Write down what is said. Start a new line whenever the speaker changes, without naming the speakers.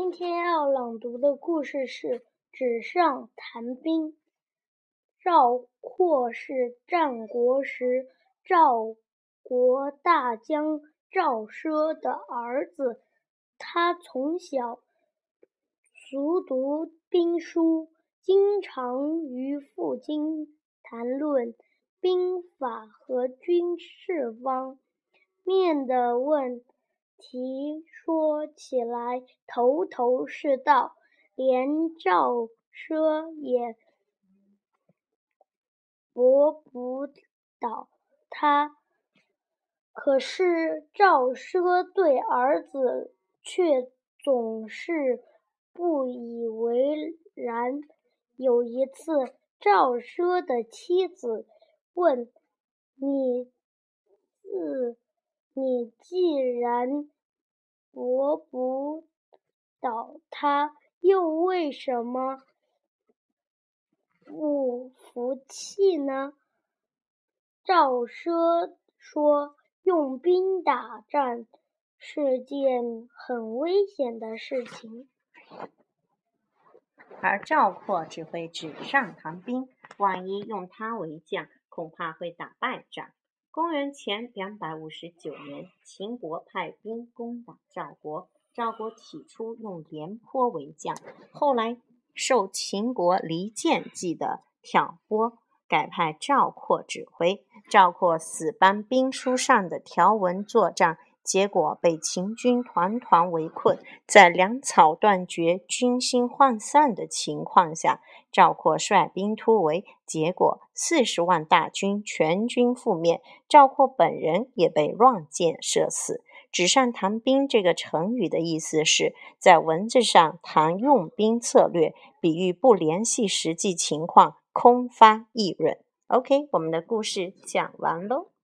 今天要朗读的故事是《纸上谈兵》。赵括是战国时赵国大将赵奢的儿子，他从小熟读兵书，经常与父亲谈论兵法和军事方面的问题，说起来头头是道，连赵奢也驳不倒他。可是赵奢对儿子却总是不以为然。有一次，赵奢的妻子问：“你自你既然驳不倒他，又为什么不服气呢？”赵奢说：“用兵打仗是件很危险的事情。”
而赵括只会纸上谈兵，万一用他为将，恐怕会打败仗。公元前两百五十九年，秦国派兵攻打赵国。赵国起初用廉颇为将，后来受秦国离间计的挑拨，改派赵括指挥。赵括死搬兵书上的条文作战。结果被秦军团团围困，在粮草断绝、军心涣散的情况下，赵括率兵突围，结果四十万大军全军覆灭，赵括本人也被乱箭射死。纸上谈兵这个成语的意思是在文字上谈用兵策略，比喻不联系实际情况，空发议论。OK，我们的故事讲完喽。